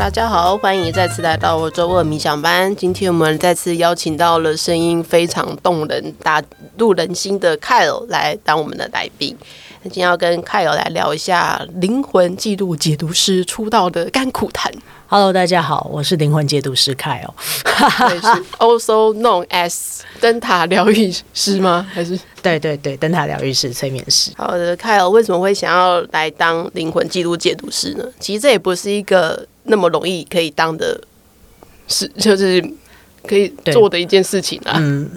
大家好，欢迎再次来到我周二冥想班。今天我们再次邀请到了声音非常动人、打入人心的 Kyle 来当我们的来宾。那今天要跟 Kyle 来聊一下灵魂记录解读师出道的甘苦谈。Hello，大家好，我是灵魂解读师 Kyle，是 also known as 灯塔疗愈师吗？还是对对对，灯塔疗愈师、催眠师。好的，Kyle 为什么会想要来当灵魂记录解读师呢？其实这也不是一个那么容易可以当的是，就是可以做的一件事情啊。嗯，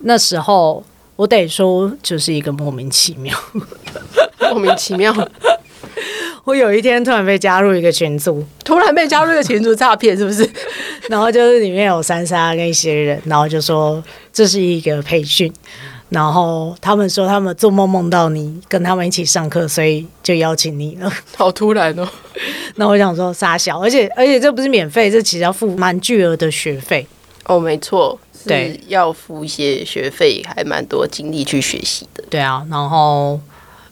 那时候我得说，就是一个莫名其妙，莫名其妙。我有一天突然被加入一个群组，突然被加入一个群组诈骗是不是？然后就是里面有珊莎跟一些人，然后就说这是一个培训，然后他们说他们做梦梦到你跟他们一起上课，所以就邀请你了。好突然哦！那我想说杀小，而且而且这不是免费，这其实要付蛮巨额的学费。哦，没错，对，要付一些学费，还蛮多精力去学习的。对啊，然后。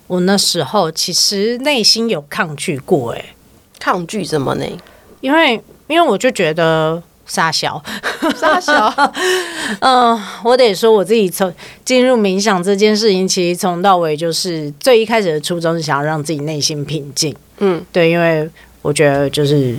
我那时候其实内心有抗拒过，哎，抗拒什么呢？因为因为我就觉得杀小，杀小，嗯、呃，我得说我自己从进入冥想这件事情，其实从到尾就是最一开始的初衷是想要让自己内心平静，嗯，对，因为我觉得就是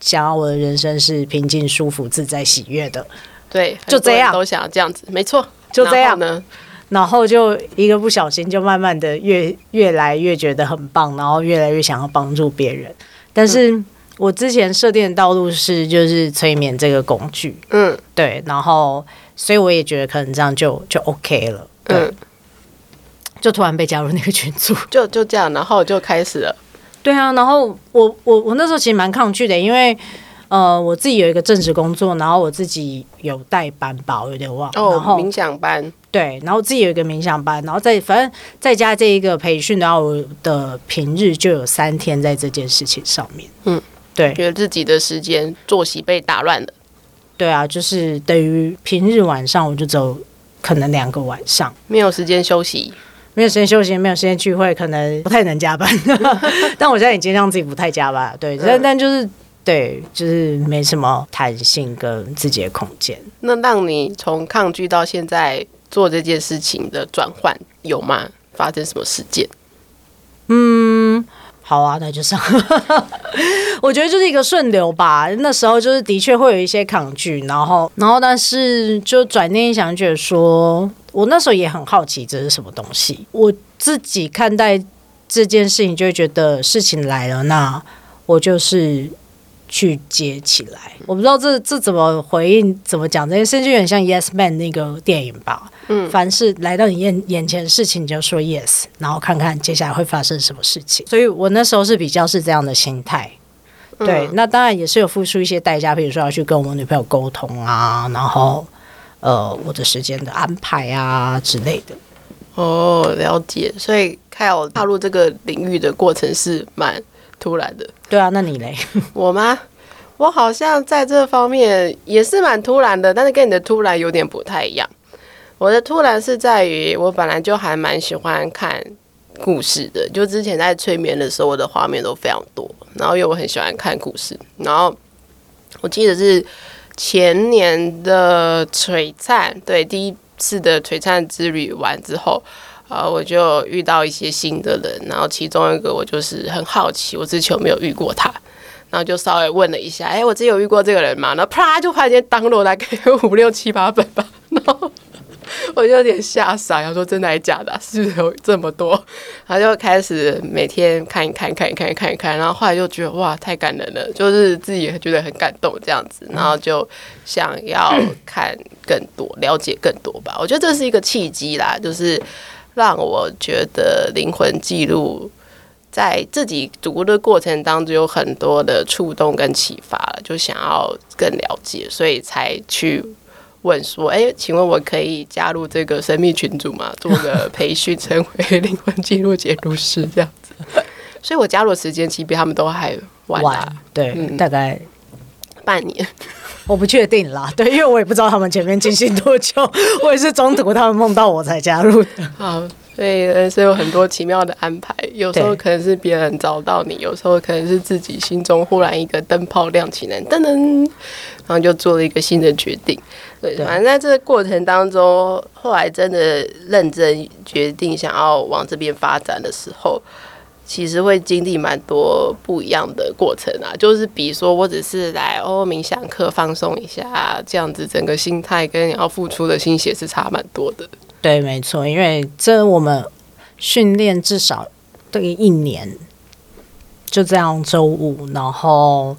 想要我的人生是平静、舒服、自在、喜悦的，对，就这样，都想要这样子，没错，就这样。呢。然后就一个不小心，就慢慢的越越来越觉得很棒，然后越来越想要帮助别人。但是我之前设定的道路是就是催眠这个工具，嗯，对，然后所以我也觉得可能这样就就 OK 了，对，嗯，就突然被加入那个群组，就就这样，然后就开始了。对啊，然后我我我那时候其实蛮抗拒的，因为。呃，我自己有一个正职工作，然后我自己有带班吧，我有点忘了。哦，然后冥想班。对，然后自己有一个冥想班，然后再反正再加这一个培训，然后我的平日就有三天在这件事情上面。嗯，对，觉得自己的时间作息被打乱了。对啊，就是等于平日晚上我就走，可能两个晚上没有时间休息，没有时间休息，没有时间聚会，可能不太能加班。但我现在已经让自己不太加班，对，但、嗯、但就是。对，就是没什么弹性跟自己的空间。那让你从抗拒到现在做这件事情的转换有吗？发生什么事件？嗯，好啊，那就上。我觉得就是一个顺流吧。那时候就是的确会有一些抗拒，然后，然后，但是就转念一想，觉得说我那时候也很好奇这是什么东西。我自己看待这件事情，就会觉得事情来了，那我就是。去接起来，我不知道这这怎么回应，怎么讲这件事，就有点像 Yes Man 那个电影吧。嗯，凡是来到你眼眼前的事情，你就说 Yes，然后看看接下来会发生什么事情。所以我那时候是比较是这样的心态。对，那当然也是有付出一些代价，比如说要去跟我女朋友沟通啊，然后呃，我的时间的安排啊之类的。哦，了解。所以 Kyle 踏入这个领域的过程是蛮突然的。对啊，那你嘞？我吗？我好像在这方面也是蛮突然的，但是跟你的突然有点不太一样。我的突然是在于，我本来就还蛮喜欢看故事的，就之前在催眠的时候，我的画面都非常多。然后因为我很喜欢看故事，然后我记得是前年的璀璨，对，第一次的璀璨之旅完之后。啊，我就遇到一些新的人，然后其中一个我就是很好奇，我之前有没有遇过他，然后就稍微问了一下，哎、我之前有遇过这个人吗？然后啪就发现 download 大概五六七八本吧，我就有点吓傻，然后说真的还是假的？是不是有 这么多？然后就开始每天看一看，看一看，看一看，然后后来就觉得哇，太感人了，就是自己也觉得很感动这样子，然后就想要看更多，了解更多吧。我觉得这是一个契机啦，就是。让我觉得灵魂记录在自己读的过程当中有很多的触动跟启发了，就想要更了解，所以才去问说：“哎，请问我可以加入这个神秘群组吗？做个培训，成为灵魂记录解读师这样子。”所以，我加入的时间其实比他们都还晚，晚，对，嗯，大概半年。我不确定啦，对，因为我也不知道他们前面进行多久，我也是中途他们梦到我才加入的。好，所以人生有很多奇妙的安排，有时候可能是别人找到你，有时候可能是自己心中忽然一个灯泡亮起来，噔噔，然后就做了一个新的决定。对，反正在这个过程当中，后来真的认真决定想要往这边发展的时候，其实会经历蛮多不一样的过程啊。就是比如说，我只是来哦冥想课放松一下，这样子整个心态跟你要付出的心血是差蛮多的。对，没错，因为这我们训练至少这个一年，就这样周五，然后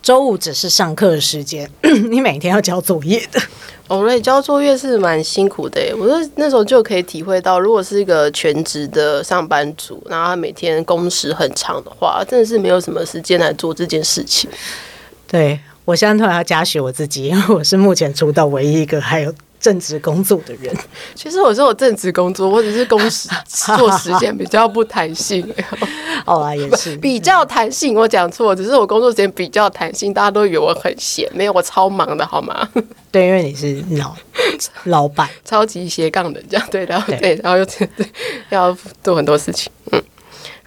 周五只是上课的时间，你每天要交作业的。哦，对，交作业是蛮辛苦的。我说那时候就可以体会到，如果是一个全职的上班族，然后他每天工时很长的话，真的是没有什么时间来做这件事情。对，我现在突然要嘉许我自己，因为我是目前出道唯一一个还有。正职工作的人，其实我是我正职工作，我只是工时做时间比较不弹性。也是 比较弹性，我讲错，只是我工作时间比较弹性，大家都以为我很闲，没有，我超忙的，好吗？对，因为你是老老板，超级斜杠的这样，对，然后对，对，然后又对要做很多事情。嗯，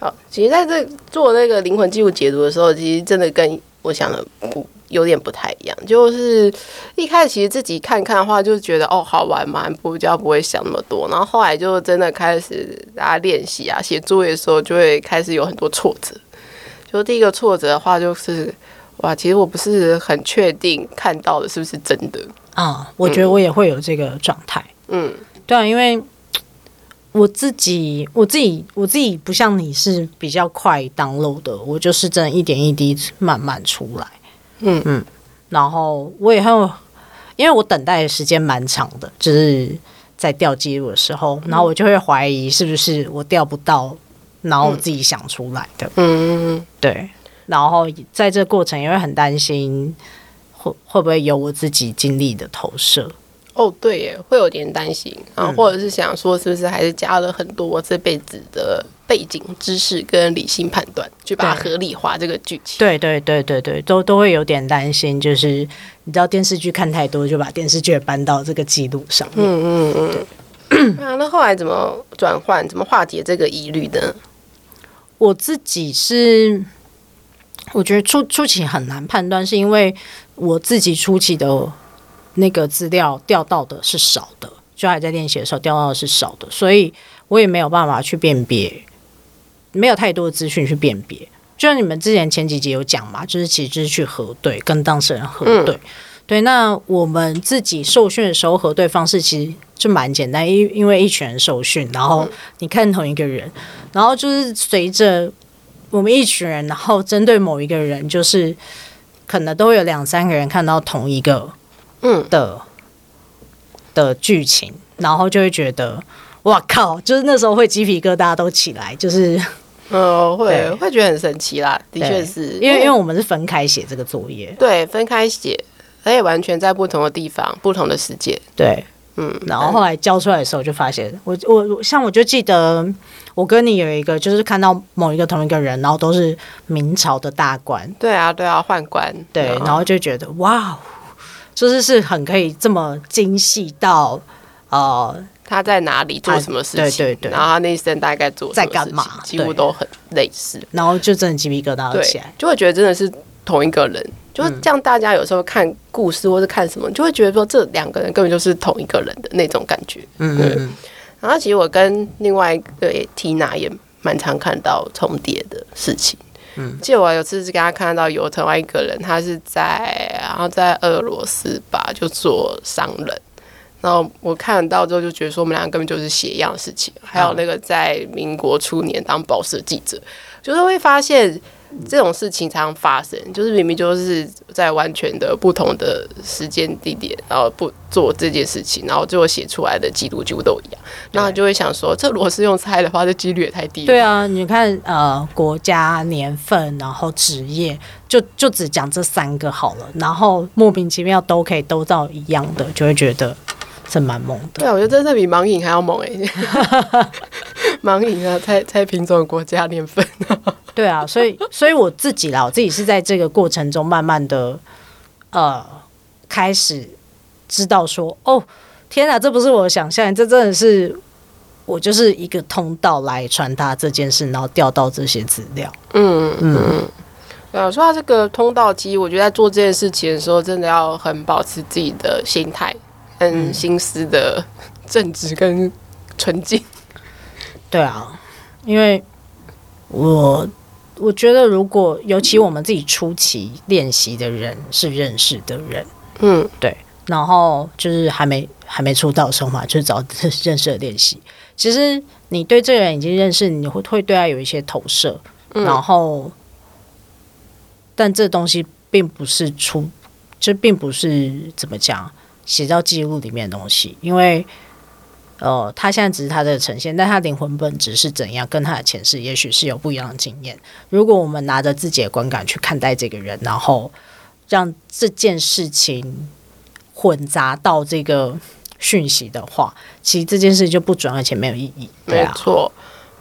好，其实在这做那个灵魂记录解读的时候，其实真的跟我想的不。有点不太一样，就是一开始其实自己看看的话，就觉得哦好玩嘛，不比较不会想那么多。然后后来就真的开始大家练习啊，写作业的时候就会开始有很多挫折。就第一个挫折的话，就是哇，其实我不是很确定看到的是不是真的啊。我觉得我也会有这个状态。嗯，对啊，因为我自己我自己我自己不像你是比较快 download 的，我就是真的一点一滴慢慢出来。嗯嗯，然后我也很有，因为我等待的时间蛮长的，就是在调记录的时候，然后我就会怀疑是不是我调不到，然后我自己想出来的。嗯嗯，对。然后在这过程也会很担心，会会不会有我自己经历的投射。哦，对耶，会有点担心，啊或者是想说，是不是还是加了很多我这辈子的背景知识跟理性判断，去把它合理化这个剧情？对对对对对，都都会有点担心，就是你知道电视剧看太多，就把电视剧搬到这个记录上面。嗯嗯嗯。啊，那后来怎么转换？怎么化解这个疑虑呢？我自己是，我觉得初初期很难判断，是因为我自己初期的。那个资料调到的是少的，就还在练习的时候调到的是少的，所以我也没有办法去辨别，没有太多的资讯去辨别。就像你们之前前几集有讲嘛，就是其实就是去核对，跟当事人核对。嗯、对，那我们自己受训的时候核对方式其实就蛮简单，因因为一群人受训，然后你看同一个人，然后就是随着我们一群人，然后针对某一个人，就是可能都会有两三个人看到同一个。嗯。的的剧情，然后就会觉得哇靠，就是那时候会鸡皮疙瘩都起来，就是 嗯会会觉得很神奇啦，的确是。因为因为我们是分开写这个作业，对，分开写，而且完全在不同的地方，不同的世界，对，嗯，然后后来交出来的时候就发现，我我像我就记得我跟你有一个，就是看到某一个同一个人，然后都是明朝的大官，对啊对啊，宦官，对，然后。就觉得哇。就是是很可以这么精细到，呃，他在哪里做什么事情，对对对，然后他那一生大概做在干嘛，几乎都很类似，然后就真的鸡皮疙瘩起来，就会觉得真的是同一个人，就是这样。大家有时候看故事或是看什么，就会觉得说这两个人根本就是同一个人的那种感觉。嗯嗯。然后其实我跟另外一个 Tina 也蛮常看到重叠的事情。嗯，记得我有次是跟他看到有另外一个人，他是在然后在俄罗斯吧，就做商人。然后我看到之后就觉得说，我们两个根本就是写一样的事情。还有那个在民国初年当报社记者，就是会发现。这种事情常常发生，就是明明就是在完全的不同的时间地点，然后不做这件事情，然后最后写出来的记录几乎都一样，然后就会想说，这如果是用猜的话，这几率也太低了。对啊，你看呃，国家年份，然后职业，就就只讲这三个好了，然后莫名其妙都可以都到一样的，就会觉得是蛮猛的。对啊，我觉得真的比盲影还要猛哎、欸，盲饮啊，猜猜品种、国家年份。对啊，所以所以我自己啦，我自己是在这个过程中慢慢的，呃，开始知道说，哦，天哪，这不是我想象，这真的是我就是一个通道来传达这件事，然后调到这些资料。嗯嗯，呃，说到这个通道机，我觉得在做这件事情的时候，真的要很保持自己的心态跟心思的 正直跟纯净。对啊，因为我我觉得，如果尤其我们自己初期练习的人是认识的人，嗯，对，然后就是还没还没出道的时候嘛，就是找认识的练习。其实你对这个人已经认识，你会会对他有一些投射，嗯、然后，但这东西并不是出，这并不是怎么讲写到记录里面的东西，因为。呃，他现在只是他的呈现，但他灵魂本质是怎样，跟他的前世也许是有不一样的经验。如果我们拿着自己的观感去看待这个人，然后让这件事情混杂到这个讯息的话，其实这件事就不准，而且没有意义。对，没错。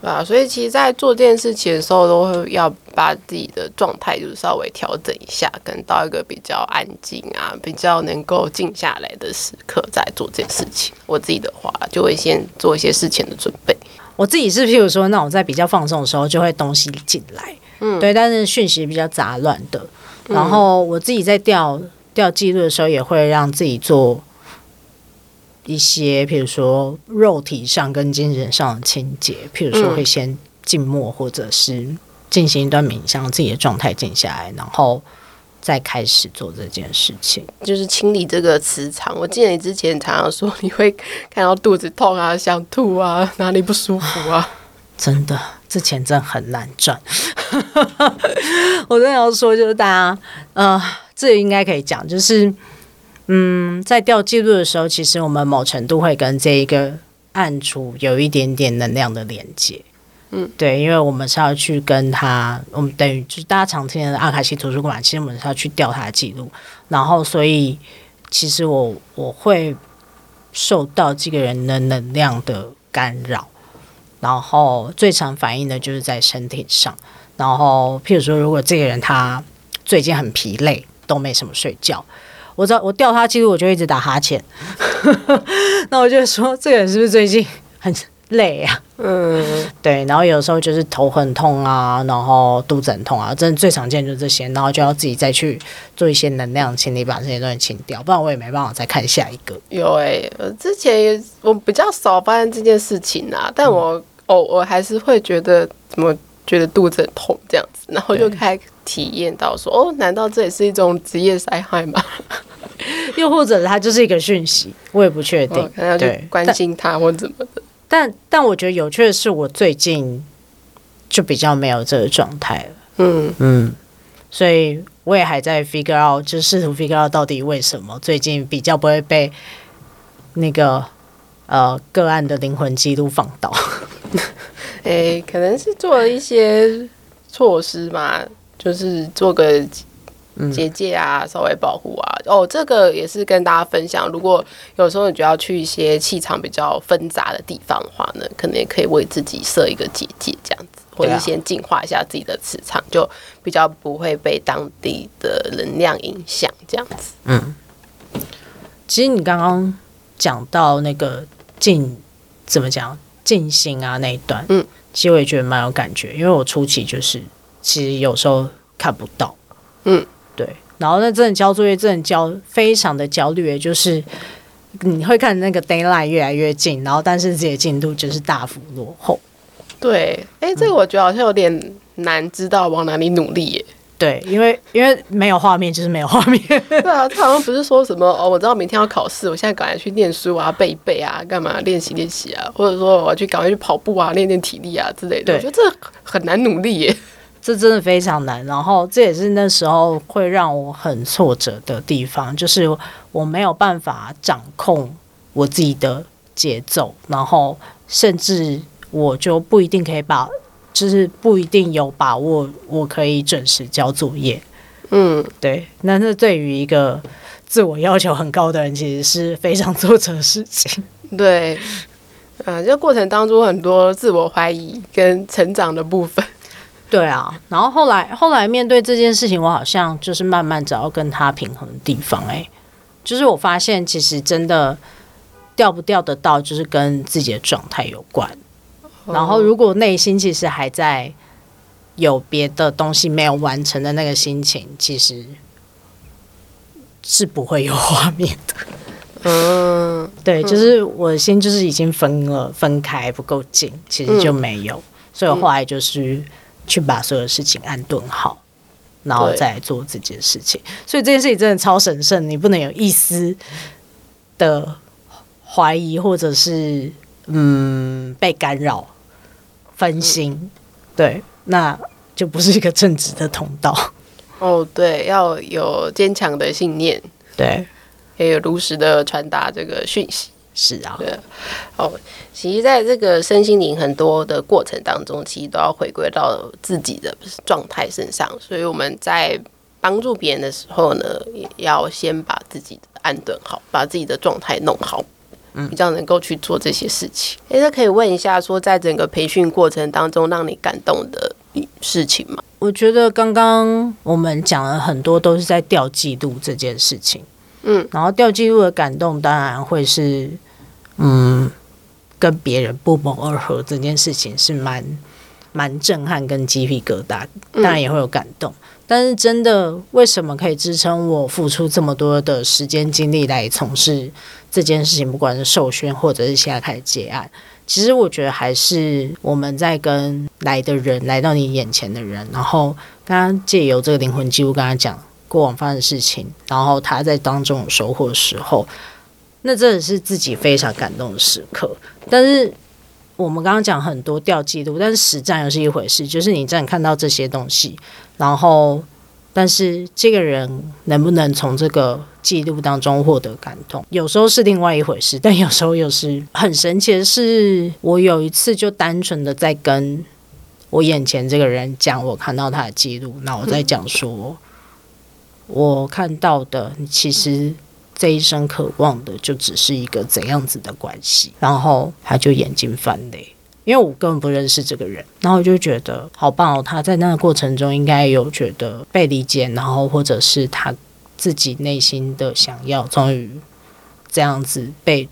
啊，所以其实，在做这件事情的时候，都会要把自己的状态就是稍微调整一下，跟到一个比较安静啊，比较能够静下来的时刻，再做这件事情。我自己的话，就会先做一些事前的准备。我自己是，譬如说，那种在比较放松的时候，就会东西进来，嗯，对，但是讯息比较杂乱的。然后我自己在调调记录的时候，也会让自己做。一些，譬如说肉体上跟精神上的清洁，譬如说会先静默，或者是进行一段冥想，自己的状态静下来，然后再开始做这件事情，就是清理这个磁场。我记得你之前常常说你会看到肚子痛啊、想吐啊、哪里不舒服啊，真的，这钱真很难赚。我真的要说，就是大家，呃，这应该可以讲，就是。嗯，在调记录的时候，其实我们某程度会跟这一个暗处有一点点能量的连接。嗯，对，因为我们是要去跟他，我们等于就是大家常听的阿卡西图书馆，其实我们是要去调他的记录。然后，所以其实我我会受到这个人的能量的干扰，然后最常反应的就是在身体上。然后，譬如说，如果这个人他最近很疲累，都没什么睡觉。我知道我调他记录，我就一直打哈欠。那我就说，这个人是不是最近很累啊？嗯，对。然后有时候就是头很痛啊，然后肚子很痛啊，真的最常见就是这些。然后就要自己再去做一些能量清理，把这些东西清掉，不然我也没办法再看下一个。有诶、欸，我之前也我比较少发生这件事情啊，但我偶尔还是会觉得怎么觉得肚子很痛这样子，然后就开。体验到说哦，难道这也是一种职业灾害吗？又或者它就是一个讯息，我也不确定。可能要去关心他或怎么的。但但我觉得有趣的是，我最近就比较没有这个状态了。嗯嗯，所以我也还在 figure out，就试图 figure out 到底为什么最近比较不会被那个呃个案的灵魂记录放倒。哎、欸，可能是做了一些措施嘛。就是做个结界啊，稍微保护啊。哦，这个也是跟大家分享。如果有时候你就要去一些气场比较纷杂的地方的话呢，可能也可以为自己设一个结界，这样子，或者先净化一下自己的磁场，就比较不会被当地的能量影响，这样子。嗯，其实你刚刚讲到那个静，怎么讲静心啊那一段，嗯，其实我也觉得蛮有感觉，因为我初期就是。其实有时候看不到，嗯，对，然后那真的交作业，真的交非常的焦虑，就是你会看那个 d a y l i g h t 越来越近，然后但是自己的进度就是大幅落后。对，哎，这个我觉得好像有点难知道往哪里努力耶。对，因为因为没有画面就是没有画面。对啊，他好像不是说什么哦，我知道明天要考试，我现在赶快去念书啊，背一背啊，干嘛练习练习啊，或者说我要去赶快去跑步啊，练练体力啊之类的。我觉得这很难努力耶。这真的非常难，然后这也是那时候会让我很挫折的地方，就是我没有办法掌控我自己的节奏，然后甚至我就不一定可以把，就是不一定有把握我可以准时交作业。嗯，对，那这对于一个自我要求很高的人，其实是非常挫折的事情。对，嗯，这过程当中很多自我怀疑跟成长的部分。对啊，然后后来后来面对这件事情，我好像就是慢慢找到跟他平衡的地方。哎，就是我发现其实真的调不调得到，就是跟自己的状态有关。然后，如果内心其实还在有别的东西没有完成的那个心情，其实是不会有画面的。嗯，对，就是我的心就是已经分了，分开不够近，其实就没有。所以我后来就是去把所有事情安顿好，然后再做自己的事情。所以这件事情真的超神圣，你不能有一丝的怀疑，或者是嗯被干扰。分心，嗯、对，那就不是一个正直的通道。哦，对，要有坚强的信念，对，也有如实的传达这个讯息。是啊，对。哦，其实在这个身心灵很多的过程当中，其实都要回归到自己的状态身上。所以我们在帮助别人的时候呢，也要先把自己安顿好，把自己的状态弄好。比较能够去做这些事情。诶，那可以问一下，说在整个培训过程当中，让你感动的事情吗？我觉得刚刚我们讲了很多，都是在调记录这件事情。嗯，然后调记录的感动，当然会是，嗯，跟别人不谋而合这件事情是蛮蛮震撼，跟鸡皮疙瘩，当然也会有感动。嗯但是真的，为什么可以支撑我付出这么多的时间精力来从事这件事情？不管是授权或者是现在开始接案，其实我觉得还是我们在跟来的人，来到你眼前的人，然后刚刚借由这个灵魂记录跟他讲过往发生的事情，然后他在当中有收获的时候，那真的是自己非常感动的时刻。但是我们刚刚讲很多掉记录，但是实战又是一回事，就是你真的看到这些东西。然后，但是这个人能不能从这个记录当中获得感动，有时候是另外一回事。但有时候又是很神奇的是，我有一次就单纯的在跟我眼前这个人讲，我看到他的记录，那我在讲说，我看到的其实这一生渴望的就只是一个怎样子的关系，然后他就眼睛泛泪。因为我根本不认识这个人，然后我就觉得好棒哦！他在那个过程中应该有觉得被理解，然后或者是他自己内心的想要，终于这样子被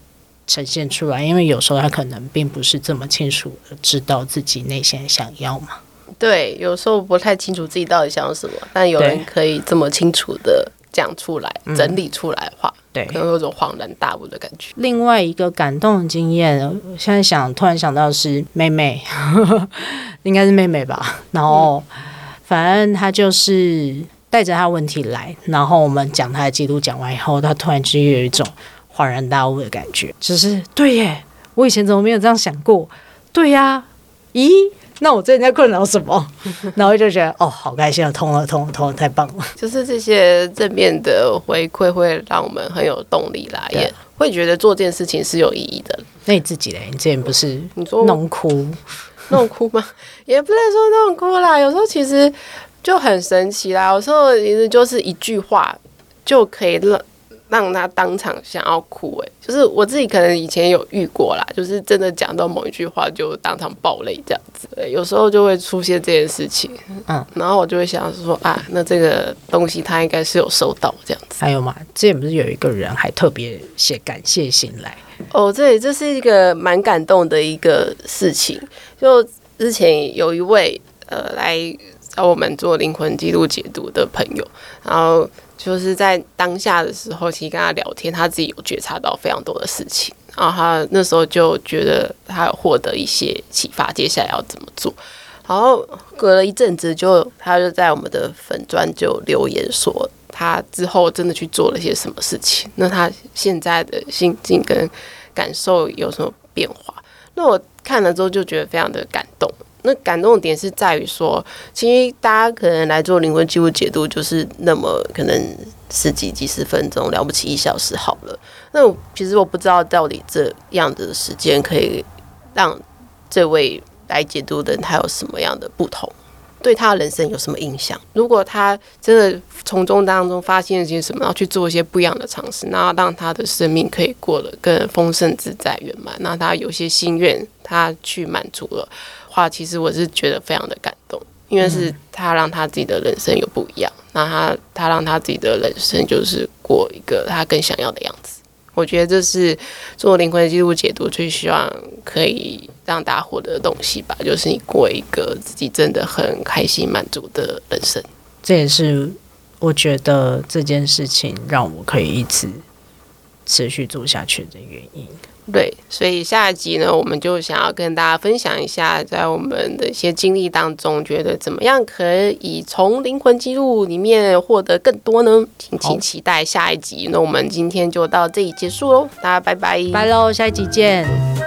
呈现出来。因为有时候他可能并不是这么清楚的知道自己内心想要嘛。对，有时候不太清楚自己到底想要什么，但有人可以这么清楚的讲出来、整理出来的话。嗯对，可能有种恍然大悟的感觉。另外一个感动的经验，现在想突然想到是妹妹，应该是妹妹吧。然后，嗯、反正她就是带着她问题来，然后我们讲她的记录，讲完以后，她突然之间有一种恍然大悟的感觉，就是对耶，我以前怎么没有这样想过？对呀，咦？那我最近在困扰什么？然后就觉得哦，好开心啊，通了，通了，通了，太棒了！就是这些正面的回馈会让我们很有动力啦，也会觉得做这件事情是有意义的。那你自己嘞？你之前不是你说弄哭 弄哭吗？也不能说弄哭啦，有时候其实就很神奇啦。有时候其实就是一句话就可以让。让他当场想要哭，哎，就是我自己可能以前有遇过啦，就是真的讲到某一句话就当场爆泪这样子，对，有时候就会出现这件事情，嗯，然后我就会想说啊，那这个东西他应该是有收到这样子。还有嘛，之前不是有一个人还特别写感谢信来？哦，对，这是一个蛮感动的一个事情。就之前有一位呃来找我们做灵魂记录解读的朋友，然后。就是在当下的时候，其实跟他聊天，他自己有觉察到非常多的事情，然后他那时候就觉得他有获得一些启发，接下来要怎么做。然后隔了一阵子就，他就在我们的粉砖就留言说，他之后真的去做了些什么事情，那他现在的心境跟感受有什么变化？那我看了之后就觉得非常的感动。那感动的点是在于说，其实大家可能来做灵魂记录解读，就是那么可能十几几十分钟，了不起一小时好了。那其实我不知道到底这样子的时间可以让这位来解读的人他有什么样的不同，对他人生有什么影响？如果他真的从中当中发现了些什么，然后去做一些不一样的尝试，那让他的生命可以过得更丰盛自在圆满，那他有些心愿他去满足了。话其实我是觉得非常的感动，因为是他让他自己的人生有不一样，那他他让他自己的人生就是过一个他更想要的样子。我觉得这是做灵魂记录解读最希望可以让大家获得的东西吧，就是你过一个自己真的很开心满足的人生。这也是我觉得这件事情让我可以一直持续做下去的原因。对，所以下一集呢，我们就想要跟大家分享一下，在我们的一些经历当中，觉得怎么样可以从灵魂记录里面获得更多呢？敬请期待下一集。那我们今天就到这里结束喽，大家拜拜，拜喽，下一集见。